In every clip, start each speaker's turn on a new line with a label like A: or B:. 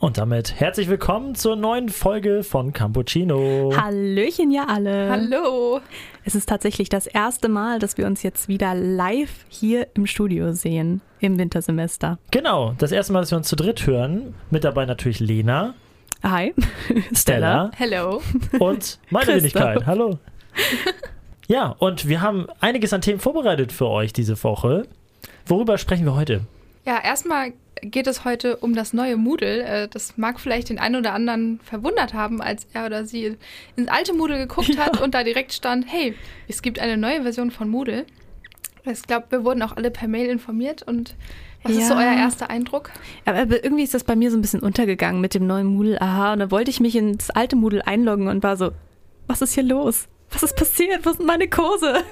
A: Und damit herzlich willkommen zur neuen Folge von Campuccino.
B: Hallöchen, ja alle.
C: Hallo.
B: Es ist tatsächlich das erste Mal, dass wir uns jetzt wieder live hier im Studio sehen, im Wintersemester.
A: Genau, das erste Mal, dass wir uns zu dritt hören. Mit dabei natürlich Lena.
B: Hi.
A: Stella.
C: Hello.
A: Und meine Wenigkeit. Hallo. Ja, und wir haben einiges an Themen vorbereitet für euch diese Woche. Worüber sprechen wir heute?
C: Ja, erstmal geht es heute um das neue Moodle. Äh, das mag vielleicht den einen oder anderen verwundert haben, als er oder sie ins alte Moodle geguckt ja. hat und da direkt stand, hey, es gibt eine neue Version von Moodle. Ich glaube, wir wurden auch alle per Mail informiert und was ja. ist so euer erster Eindruck?
B: Aber irgendwie ist das bei mir so ein bisschen untergegangen mit dem neuen Moodle. Aha, und dann wollte ich mich ins alte Moodle einloggen und war so, was ist hier los? Was ist passiert? Wo sind meine Kurse?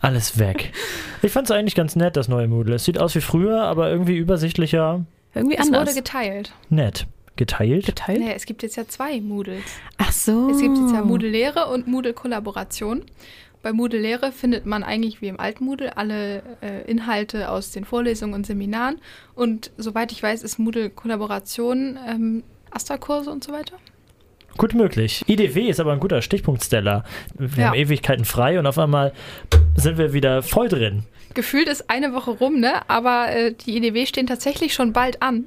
A: Alles weg. Ich fand es eigentlich ganz nett, das neue Moodle. Es sieht aus wie früher, aber irgendwie übersichtlicher.
C: Irgendwie anders. Es wurde geteilt.
A: Nett. Geteilt?
B: Geteilt?
C: Nee, es gibt jetzt ja zwei Moodles.
B: Ach so.
C: Es gibt jetzt ja Moodle Lehre und Moodle Kollaboration. Bei Moodle Lehre findet man eigentlich wie im alten Moodle alle äh, Inhalte aus den Vorlesungen und Seminaren. Und soweit ich weiß, ist Moodle Kollaboration ähm, Astra-Kurse und so weiter.
A: Gut möglich. IDW ist aber ein guter Stichpunktsteller. Wir ja. haben Ewigkeiten frei und auf einmal sind wir wieder voll drin.
C: Gefühlt ist eine Woche rum, ne? Aber äh, die IDW stehen tatsächlich schon bald an.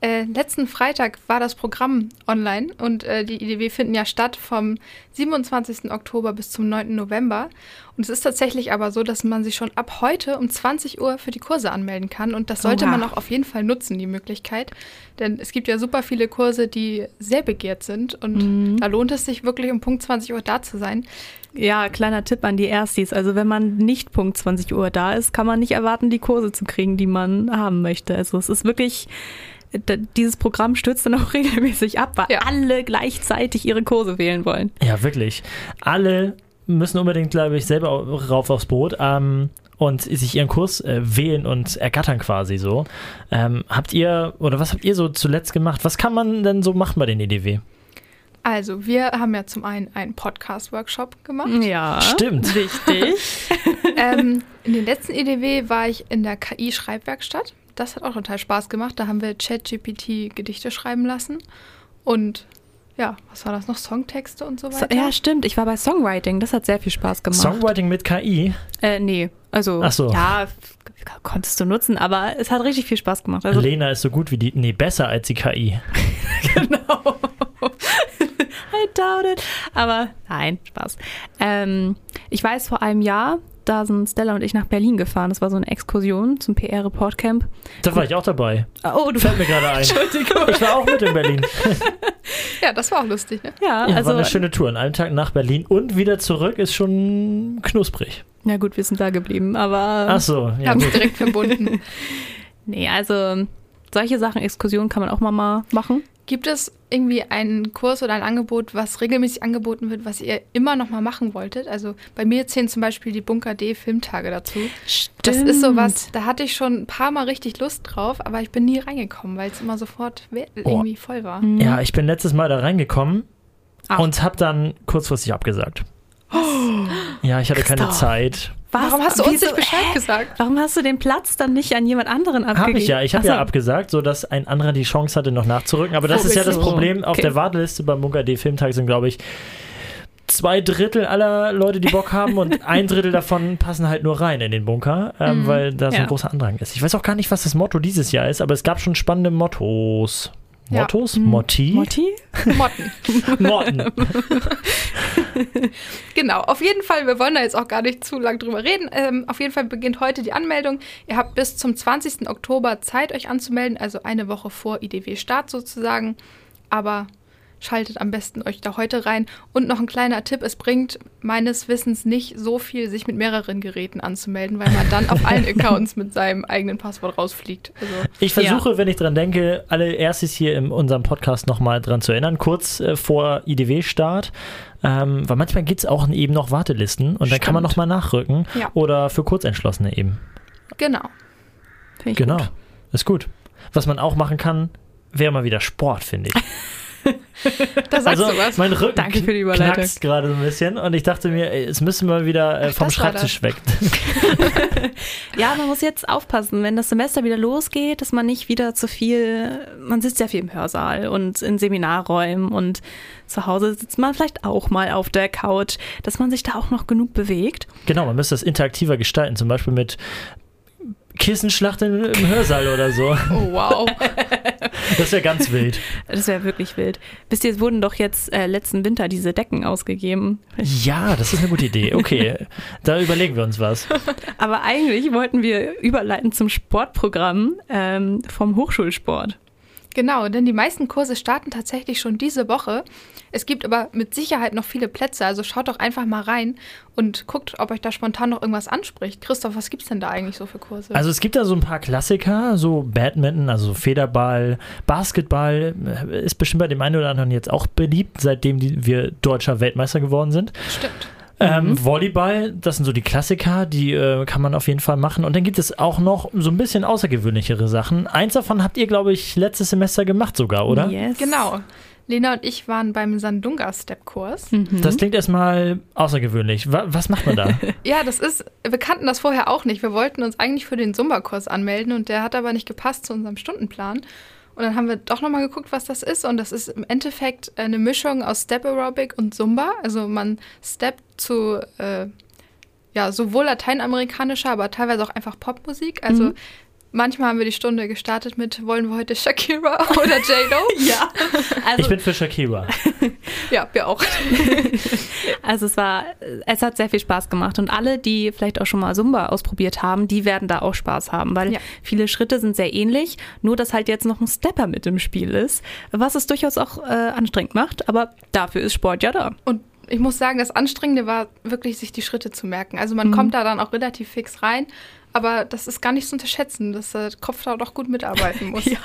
C: Äh, letzten Freitag war das Programm online und äh, die IDW finden ja statt vom 27. Oktober bis zum 9. November. Und es ist tatsächlich aber so, dass man sich schon ab heute um 20 Uhr für die Kurse anmelden kann. Und das sollte Oha. man auch auf jeden Fall nutzen, die Möglichkeit. Denn es gibt ja super viele Kurse, die sehr begehrt sind. Und mhm. da lohnt es sich wirklich, um Punkt 20 Uhr da zu sein.
B: Ja, kleiner Tipp an die Erstis. Also wenn man nicht Punkt 20 Uhr da ist, kann man nicht erwarten, die Kurse zu kriegen, die man haben möchte. Also es ist wirklich dieses Programm stürzt dann auch regelmäßig ab, weil ja. alle gleichzeitig ihre Kurse wählen wollen.
A: Ja, wirklich. Alle müssen unbedingt, glaube ich, selber rauf aufs Boot. Ähm, und sich ihren Kurs äh, wählen und ergattern quasi so. Ähm, habt ihr, oder was habt ihr so zuletzt gemacht? Was kann man denn so machen bei den EDW?
C: Also, wir haben ja zum einen einen Podcast-Workshop gemacht.
B: Ja,
A: stimmt.
B: Wichtig.
C: ähm, in den letzten EDW war ich in der KI-Schreibwerkstatt das hat auch total Spaß gemacht. Da haben wir ChatGPT Gedichte schreiben lassen. Und ja, was war das noch? Songtexte und so weiter?
B: So, ja, stimmt. Ich war bei Songwriting. Das hat sehr viel Spaß gemacht.
A: Songwriting mit KI?
B: Äh, nee. Also,
A: Ach so.
B: ja, konntest du nutzen, aber es hat richtig viel Spaß gemacht.
A: Also, Lena ist so gut wie die, nee, besser als die KI.
B: genau. I doubt it. Aber nein, Spaß. Ähm, ich weiß, vor einem Jahr da sind Stella und ich nach Berlin gefahren. Das war so eine Exkursion zum PR-Report-Camp.
A: Da war ich auch dabei.
B: Oh, du
A: fällt mir gerade ein.
B: Entschuldigung.
A: Ich war auch mit in Berlin.
C: ja, das war auch lustig, ne?
A: Ja, ja also war eine schöne Tour. An einem Tag nach Berlin und wieder zurück ist schon knusprig.
B: Ja gut, wir sind da geblieben, aber
A: Ach so,
C: ja, haben es direkt verbunden.
B: nee, also solche Sachen, Exkursionen kann man auch mal machen.
C: Gibt es irgendwie einen Kurs oder ein Angebot, was regelmäßig angeboten wird, was ihr immer noch mal machen wolltet? Also bei mir zählen zum Beispiel die Bunker D Filmtage dazu.
B: Stimmt.
C: Das ist sowas, da hatte ich schon ein paar Mal richtig Lust drauf, aber ich bin nie reingekommen, weil es immer sofort irgendwie oh. voll war.
A: Mhm. Ja, ich bin letztes Mal da reingekommen Ach. und habe dann kurzfristig abgesagt.
C: Was?
A: Ja, ich hatte Christoph. keine Zeit.
C: Was? Warum hast du uns nicht Bescheid äh? gesagt?
B: Warum hast du den Platz dann nicht an jemand anderen abgegeben?
A: Habe ich ja. Ich habe ja abgesagt, sodass ein anderer die Chance hatte, noch nachzurücken. Aber das oh, ist ja das Problem. Auf der Warteliste beim Bunker D Filmtag sind, glaube ich, zwei Drittel aller Leute, die Bock haben und ein Drittel davon passen halt nur rein in den Bunker, ähm, mhm. weil da so ein ja. großer Andrang ist. Ich weiß auch gar nicht, was das Motto dieses Jahr ist, aber es gab schon spannende Mottos. Mottos? Ja. Motti?
B: Motti?
C: Motten.
A: Motten.
C: genau, auf jeden Fall, wir wollen da jetzt auch gar nicht zu lang drüber reden. Ähm, auf jeden Fall beginnt heute die Anmeldung. Ihr habt bis zum 20. Oktober Zeit, euch anzumelden, also eine Woche vor IDW-Start sozusagen. Aber schaltet am besten euch da heute rein. Und noch ein kleiner Tipp, es bringt meines Wissens nicht so viel, sich mit mehreren Geräten anzumelden, weil man dann auf allen Accounts mit seinem eigenen Passwort rausfliegt. Also,
A: ich versuche, ja. wenn ich dran denke, alle erstes hier in unserem Podcast nochmal dran zu erinnern, kurz äh, vor IDW-Start. Ähm, weil manchmal gibt es auch eben noch Wartelisten und Stimmt. dann kann man nochmal nachrücken. Ja. Oder für Kurzentschlossene eben.
C: Genau.
A: Genau. Gut. Ist gut. Was man auch machen kann, wäre mal wieder Sport, finde ich.
C: da sagst also, du was.
A: Mein Rücken Danke für die Überleitung. knackst gerade so ein bisschen und ich dachte mir, es müssen wir wieder äh, vom Ach, Schreibtisch weg.
B: ja, man muss jetzt aufpassen, wenn das Semester wieder losgeht, dass man nicht wieder zu viel, man sitzt ja viel im Hörsaal und in Seminarräumen und zu Hause sitzt man vielleicht auch mal auf der Couch, dass man sich da auch noch genug bewegt.
A: Genau, man müsste das interaktiver gestalten, zum Beispiel mit Kissenschlacht im, im Hörsaal oder so.
C: Oh, wow.
A: Das wäre ganz wild.
B: Das wäre wirklich wild. Wisst ihr, es wurden doch jetzt äh, letzten Winter diese Decken ausgegeben.
A: Ja, das ist eine gute Idee. Okay, da überlegen wir uns was.
B: Aber eigentlich wollten wir überleiten zum Sportprogramm ähm, vom Hochschulsport.
C: Genau, denn die meisten Kurse starten tatsächlich schon diese Woche. Es gibt aber mit Sicherheit noch viele Plätze, also schaut doch einfach mal rein und guckt, ob euch da spontan noch irgendwas anspricht. Christoph, was gibt es denn da eigentlich so für Kurse?
A: Also es gibt da so ein paar Klassiker, so Badminton, also Federball, Basketball äh, ist bestimmt bei dem einen oder anderen jetzt auch beliebt, seitdem wir deutscher Weltmeister geworden sind.
C: Stimmt.
A: Ähm, mhm. Volleyball, das sind so die Klassiker, die äh, kann man auf jeden Fall machen. Und dann gibt es auch noch so ein bisschen außergewöhnlichere Sachen. Eins davon habt ihr, glaube ich, letztes Semester gemacht sogar, oder?
C: Yes. Genau. Lena und ich waren beim Sandunga-Step-Kurs.
A: Mhm. Das klingt erstmal außergewöhnlich. Was macht man da?
C: ja, das ist, wir kannten das vorher auch nicht. Wir wollten uns eigentlich für den Zumba-Kurs anmelden und der hat aber nicht gepasst zu unserem Stundenplan. Und dann haben wir doch nochmal geguckt, was das ist. Und das ist im Endeffekt eine Mischung aus Step Aerobic und Zumba. Also man steppt zu äh, ja, sowohl lateinamerikanischer, aber teilweise auch einfach Popmusik. Also mhm. Manchmal haben wir die Stunde gestartet mit, wollen wir heute Shakira oder J-Lo?
B: ja.
A: Also, ich bin für Shakira.
C: ja, wir auch.
B: also es war, es hat sehr viel Spaß gemacht und alle, die vielleicht auch schon mal Zumba ausprobiert haben, die werden da auch Spaß haben, weil ja. viele Schritte sind sehr ähnlich, nur dass halt jetzt noch ein Stepper mit im Spiel ist, was es durchaus auch äh, anstrengend macht, aber dafür ist Sport ja da.
C: Und ich muss sagen, das Anstrengende war wirklich, sich die Schritte zu merken. Also man mhm. kommt da dann auch relativ fix rein aber das ist gar nicht zu unterschätzen, dass der Kopf da doch gut mitarbeiten muss.
B: ja.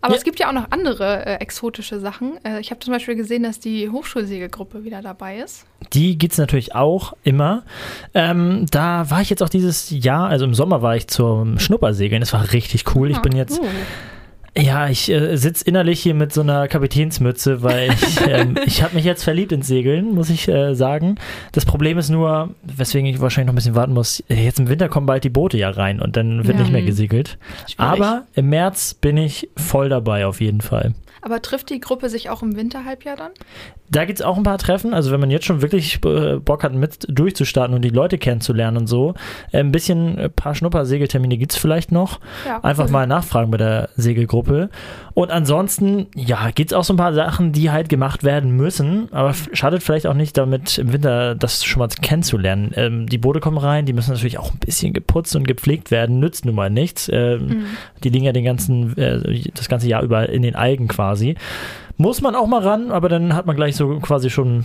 C: Aber ja. es gibt ja auch noch andere äh, exotische Sachen. Äh, ich habe zum Beispiel gesehen, dass die Hochschulsegelgruppe wieder dabei ist.
A: Die gibt es natürlich auch immer. Ähm, da war ich jetzt auch dieses Jahr, also im Sommer war ich zum Schnuppersegeln. Das war richtig cool. Ich ah, bin jetzt. Uh ja, ich äh, sitze innerlich hier mit so einer Kapitänsmütze, weil ich, ähm, ich habe mich jetzt verliebt ins Segeln, muss ich äh, sagen. Das Problem ist nur, weswegen ich wahrscheinlich noch ein bisschen warten muss, jetzt im Winter kommen bald die Boote ja rein und dann wird ja. nicht mehr gesegelt. Schwierig. Aber im März bin ich voll dabei auf jeden Fall.
C: Aber trifft die Gruppe sich auch im Winterhalbjahr dann?
A: Da gibt es auch ein paar Treffen. Also wenn man jetzt schon wirklich äh, Bock hat, mit durchzustarten und die Leute kennenzulernen und so, äh, ein bisschen, ein paar Schnupper-Segeltermine gibt es vielleicht noch. Ja, Einfach mal nachfragen bei der Segelgruppe. Und ansonsten, ja, gibt es auch so ein paar Sachen, die halt gemacht werden müssen. Aber schadet vielleicht auch nicht damit, im Winter das schon mal kennenzulernen. Ähm, die Boote kommen rein, die müssen natürlich auch ein bisschen geputzt und gepflegt werden. Nützt nun mal nichts. Ähm, mhm. Die liegen ja den ganzen, äh, das ganze Jahr über in den Algen quasi quasi. Muss man auch mal ran, aber dann hat man gleich so quasi schon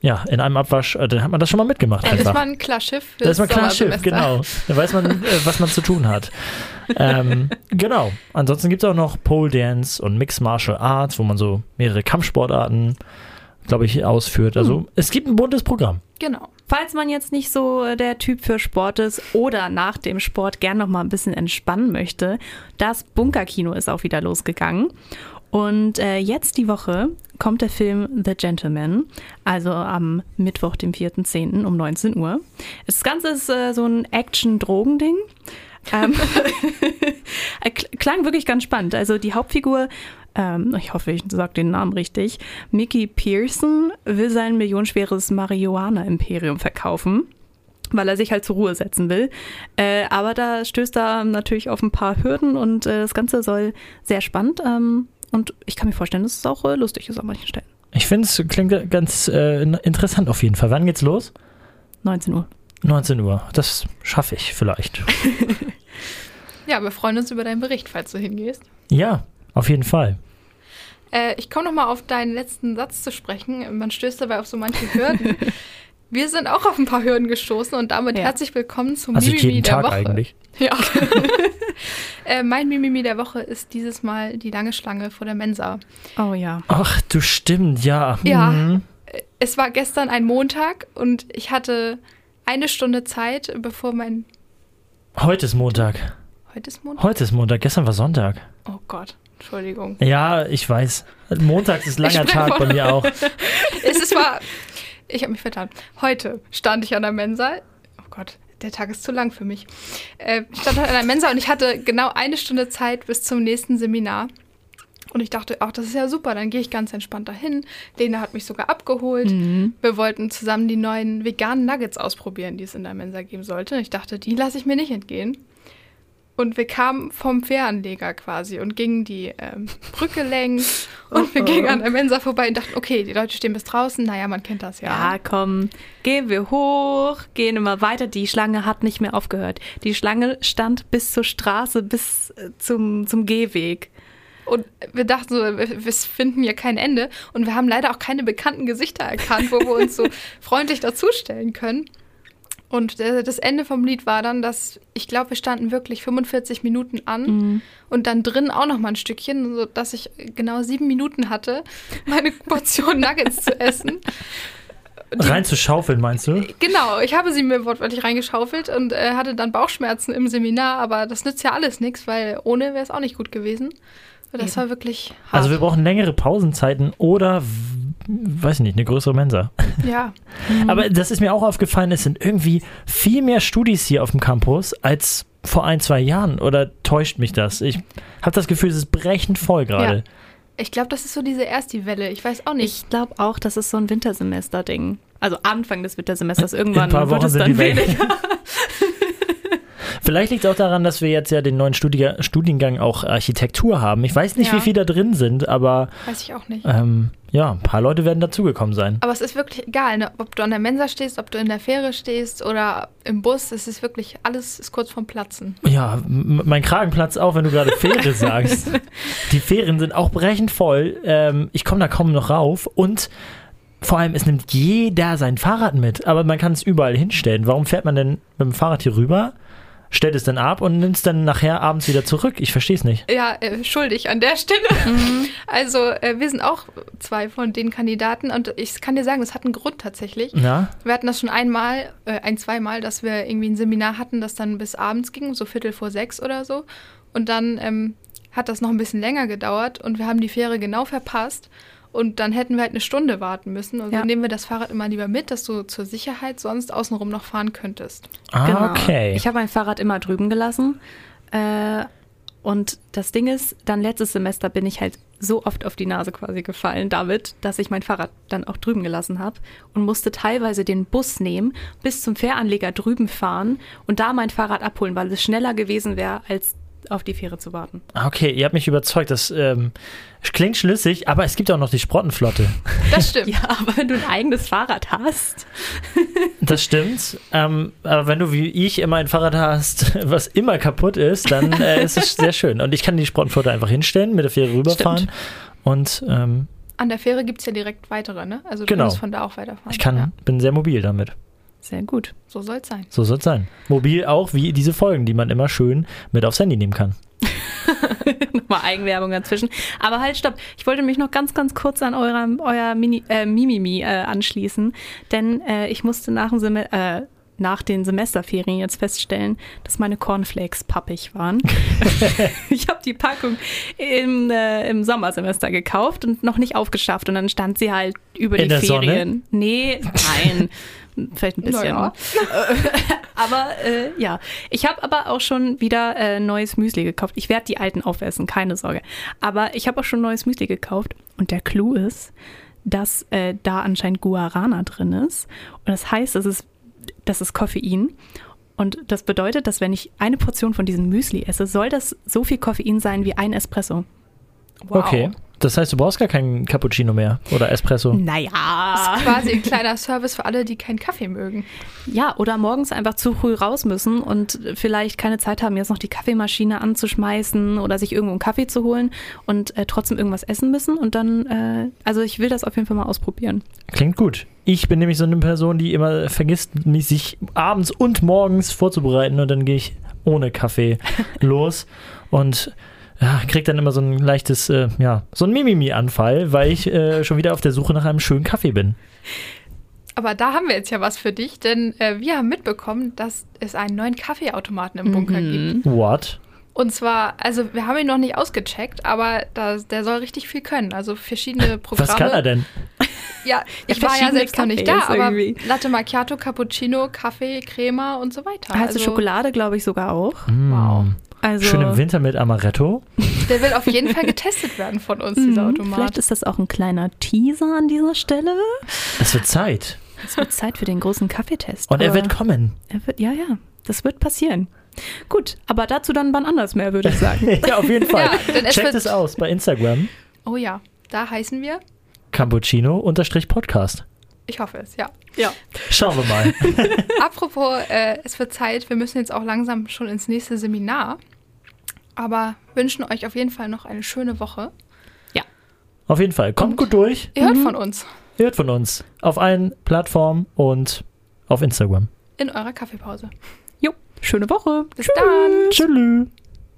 A: ja, in einem Abwasch, äh, dann hat man das schon mal mitgemacht.
C: Dann
A: einfach.
C: ist man ein Klarschiff.
A: Da ist man ein Klarschiff, genau. Dann weiß man, äh, was man zu tun hat. ähm, genau. Ansonsten gibt es auch noch Pole Dance und Mixed Martial Arts, wo man so mehrere Kampfsportarten, glaube ich, ausführt. Also hm. es gibt ein buntes Programm.
C: Genau.
B: Falls man jetzt nicht so der Typ für Sport ist oder nach dem Sport gern noch mal ein bisschen entspannen möchte, das Bunkerkino ist auch wieder losgegangen. Und äh, jetzt die Woche kommt der Film The Gentleman, also am Mittwoch, dem 4.10. um 19 Uhr. Das Ganze ist äh, so ein Action-Drogending. Ähm, klang wirklich ganz spannend. Also die Hauptfigur, ähm, ich hoffe, ich sage den Namen richtig, Mickey Pearson will sein millionenschweres Marihuana-Imperium verkaufen weil er sich halt zur Ruhe setzen will. Äh, aber da stößt er natürlich auf ein paar Hürden und äh, das Ganze soll sehr spannend ähm, und ich kann mir vorstellen, dass es auch äh, lustig ist an manchen Stellen.
A: Ich finde, es klingt ganz äh, interessant auf jeden Fall. Wann geht's los?
B: 19 Uhr.
A: 19 Uhr. Das schaffe ich vielleicht.
C: ja, wir freuen uns über deinen Bericht, falls du hingehst.
A: Ja, auf jeden Fall.
C: Äh, ich komme nochmal auf deinen letzten Satz zu sprechen. Man stößt dabei auf so manche Hürden. Wir sind auch auf ein paar Hürden gestoßen und damit ja. herzlich willkommen zum
A: also Mimimi der Tag Woche. Eigentlich.
C: Ja. äh, mein Mimimi der Woche ist dieses Mal die lange Schlange vor der Mensa.
B: Oh ja.
A: Ach, du stimmt, ja.
C: Ja. Mhm. Es war gestern ein Montag und ich hatte eine Stunde Zeit, bevor mein.
A: Heute ist Montag.
C: Heute ist Montag?
A: Heute ist Montag, gestern war Sonntag.
C: Oh Gott, Entschuldigung.
A: Ja, ich weiß. Montag ist langer Tag bei mir auch.
C: es ist war ich habe mich vertan. Heute stand ich an der Mensa. Oh Gott, der Tag ist zu lang für mich. Äh, ich stand an der Mensa und ich hatte genau eine Stunde Zeit bis zum nächsten Seminar. Und ich dachte, ach, das ist ja super, dann gehe ich ganz entspannt dahin. Lena hat mich sogar abgeholt. Mhm. Wir wollten zusammen die neuen veganen Nuggets ausprobieren, die es in der Mensa geben sollte. Ich dachte, die lasse ich mir nicht entgehen. Und wir kamen vom Fähranleger quasi und gingen die ähm, Brücke längs und wir gingen an der Mensa vorbei und dachten, okay, die Leute stehen bis draußen, naja, man kennt das ja.
B: Ja, komm, gehen wir hoch, gehen immer weiter. Die Schlange hat nicht mehr aufgehört. Die Schlange stand bis zur Straße, bis äh, zum, zum Gehweg.
C: Und wir dachten so, wir, wir finden hier kein Ende. Und wir haben leider auch keine bekannten Gesichter erkannt, wo wir uns so freundlich dazustellen können. Und das Ende vom Lied war dann, dass ich glaube, wir standen wirklich 45 Minuten an mhm. und dann drin auch noch mal ein Stückchen, sodass ich genau sieben Minuten hatte, meine Portion Nuggets zu essen.
A: Die, Rein zu schaufeln, meinst du?
C: Genau, ich habe sie mir wortwörtlich reingeschaufelt und äh, hatte dann Bauchschmerzen im Seminar, aber das nützt ja alles nichts, weil ohne wäre es auch nicht gut gewesen. Das Eben. war wirklich hart.
A: Also wir brauchen längere Pausenzeiten oder, weiß ich nicht, eine größere Mensa.
C: Ja.
A: Aber das ist mir auch aufgefallen, es sind irgendwie viel mehr Studis hier auf dem Campus als vor ein, zwei Jahren. Oder täuscht mich das? Ich habe das Gefühl, es ist brechend voll gerade. Ja.
C: Ich glaube, das ist so diese erste Welle. Ich weiß auch nicht.
B: Ich glaube auch, das ist so ein Wintersemester-Ding. Also Anfang des Wintersemesters. Irgendwann wird es dann weniger.
A: Vielleicht liegt es auch daran, dass wir jetzt ja den neuen Studi Studiengang auch Architektur haben. Ich weiß nicht, ja. wie viele da drin sind, aber.
C: Weiß ich auch nicht.
A: Ähm, ja, ein paar Leute werden dazugekommen sein.
C: Aber es ist wirklich egal, ne? ob du an der Mensa stehst, ob du in der Fähre stehst oder im Bus. Es ist wirklich, alles ist kurz vorm Platzen.
A: Ja, mein Kragen platzt auch, wenn du gerade Fähre sagst. Die Fähren sind auch brechend voll. Ähm, ich komme da kaum noch rauf und vor allem, es nimmt jeder sein Fahrrad mit, aber man kann es überall hinstellen. Warum fährt man denn mit dem Fahrrad hier rüber? Stellt es dann ab und nimmt es dann nachher abends wieder zurück. Ich verstehe es nicht.
C: Ja, äh, schuldig an der Stelle. Mhm. Also äh, wir sind auch zwei von den Kandidaten und ich kann dir sagen, das hat einen Grund tatsächlich.
A: Ja.
C: Wir hatten das schon einmal, äh, ein, zweimal, dass wir irgendwie ein Seminar hatten, das dann bis abends ging, so Viertel vor sechs oder so. Und dann ähm, hat das noch ein bisschen länger gedauert und wir haben die Fähre genau verpasst. Und dann hätten wir halt eine Stunde warten müssen. Also ja. nehmen wir das Fahrrad immer lieber mit, dass du zur Sicherheit sonst außenrum noch fahren könntest.
A: Ah, genau. okay.
B: Ich habe mein Fahrrad immer drüben gelassen. Äh, und das Ding ist, dann letztes Semester bin ich halt so oft auf die Nase quasi gefallen damit, dass ich mein Fahrrad dann auch drüben gelassen habe und musste teilweise den Bus nehmen, bis zum Fähranleger drüben fahren und da mein Fahrrad abholen, weil es schneller gewesen wäre, als auf die Fähre zu warten.
A: Ah, okay, ihr habt mich überzeugt. Das ähm, klingt schlüssig, aber es gibt auch noch die Sprottenflotte.
C: Das stimmt.
B: ja, aber wenn du ein eigenes Fahrrad hast.
A: das stimmt. Ähm, aber wenn du wie ich immer ein Fahrrad hast, was immer kaputt ist, dann äh, ist es sehr schön. Und ich kann die Sprottenflotte einfach hinstellen, mit der Fähre rüberfahren. Stimmt. Und ähm,
C: an der Fähre gibt es ja direkt weitere, ne? Also du
A: genau.
C: kannst von da auch weiterfahren.
A: Ich kann,
C: ja.
A: bin sehr mobil damit.
B: Sehr gut.
C: So soll es sein.
A: So soll es sein. Mobil auch wie diese Folgen, die man immer schön mit aufs Handy nehmen kann.
B: Nochmal Eigenwerbung dazwischen. Aber halt, stopp. Ich wollte mich noch ganz, ganz kurz an eurer, euer Mini, äh, Mimimi äh, anschließen. Denn äh, ich musste nach, dem Sem äh, nach den Semesterferien jetzt feststellen, dass meine Cornflakes pappig waren. ich habe die Packung im, äh, im Sommersemester gekauft und noch nicht aufgeschafft. Und dann stand sie halt über
A: In
B: die Ferien.
A: Sonne?
B: Nee, nein. Vielleicht ein bisschen. Naja. aber äh, ja, ich habe aber auch schon wieder äh, neues Müsli gekauft. Ich werde die alten aufessen, keine Sorge. Aber ich habe auch schon neues Müsli gekauft. Und der Clou ist, dass äh, da anscheinend Guarana drin ist. Und das heißt, das ist, das ist Koffein. Und das bedeutet, dass wenn ich eine Portion von diesem Müsli esse, soll das so viel Koffein sein wie ein Espresso.
A: Wow. Okay. Das heißt, du brauchst gar keinen Cappuccino mehr oder Espresso.
B: Naja.
C: Das ist quasi ein kleiner Service für alle, die keinen Kaffee mögen.
B: Ja, oder morgens einfach zu früh raus müssen und vielleicht keine Zeit haben, jetzt noch die Kaffeemaschine anzuschmeißen oder sich irgendwo einen Kaffee zu holen und äh, trotzdem irgendwas essen müssen. Und dann, äh, also ich will das auf jeden Fall mal ausprobieren.
A: Klingt gut. Ich bin nämlich so eine Person, die immer vergisst, mich sich abends und morgens vorzubereiten und dann gehe ich ohne Kaffee los und ja, krieg dann immer so ein leichtes, äh, ja, so ein Mimimi-Anfall, weil ich äh, schon wieder auf der Suche nach einem schönen Kaffee bin.
C: Aber da haben wir jetzt ja was für dich, denn äh, wir haben mitbekommen, dass es einen neuen Kaffeeautomaten im Bunker
B: Mhm.
C: gibt.
A: What?
C: Und zwar, also wir haben ihn noch nicht ausgecheckt, aber da, der soll richtig viel können. Also verschiedene Programme.
A: Was kann er denn?
C: Ja, ich war ja selbst noch nicht da,
B: Kaffees
C: aber
B: irgendwie.
C: Latte Macchiato, Cappuccino, Kaffee, Crema und so weiter.
B: Heiße
C: also,
B: Schokolade, glaube ich, sogar auch.
C: Wow.
A: Mm.
B: Also,
A: Schön im Winter mit Amaretto.
C: Der will auf jeden Fall getestet werden von uns, dieser
B: Mhm,
C: Automat.
B: Vielleicht ist das auch ein kleiner Teaser an dieser Stelle.
A: Es wird Zeit.
B: Es wird Zeit für den großen Kaffeetest.
A: Und er wird kommen.
B: er wird, ja, ja, das wird passieren. Gut, aber dazu dann wann anders mehr, würde ich sagen.
A: ja, auf jeden Fall.
C: Ja,
A: Checkt
C: wird-
A: es aus bei Instagram.
C: oh ja, da heißen wir.
A: Cappuccino-Podcast.
C: Ich hoffe es, ja.
B: ja.
A: Schauen wir mal.
C: Apropos, äh, es wird Zeit, wir müssen jetzt auch langsam schon ins nächste Seminar. Aber wünschen euch auf jeden Fall noch eine schöne Woche.
A: Auf jeden Fall. Kommt gut durch.
C: Ihr hört von uns
A: Ihr hört von uns. Auf allen Plattformen und auf Instagram.
C: in eurer Kaffeepause.
B: Jo, schöne Woche.
C: Bis dann!
A: Tschüss.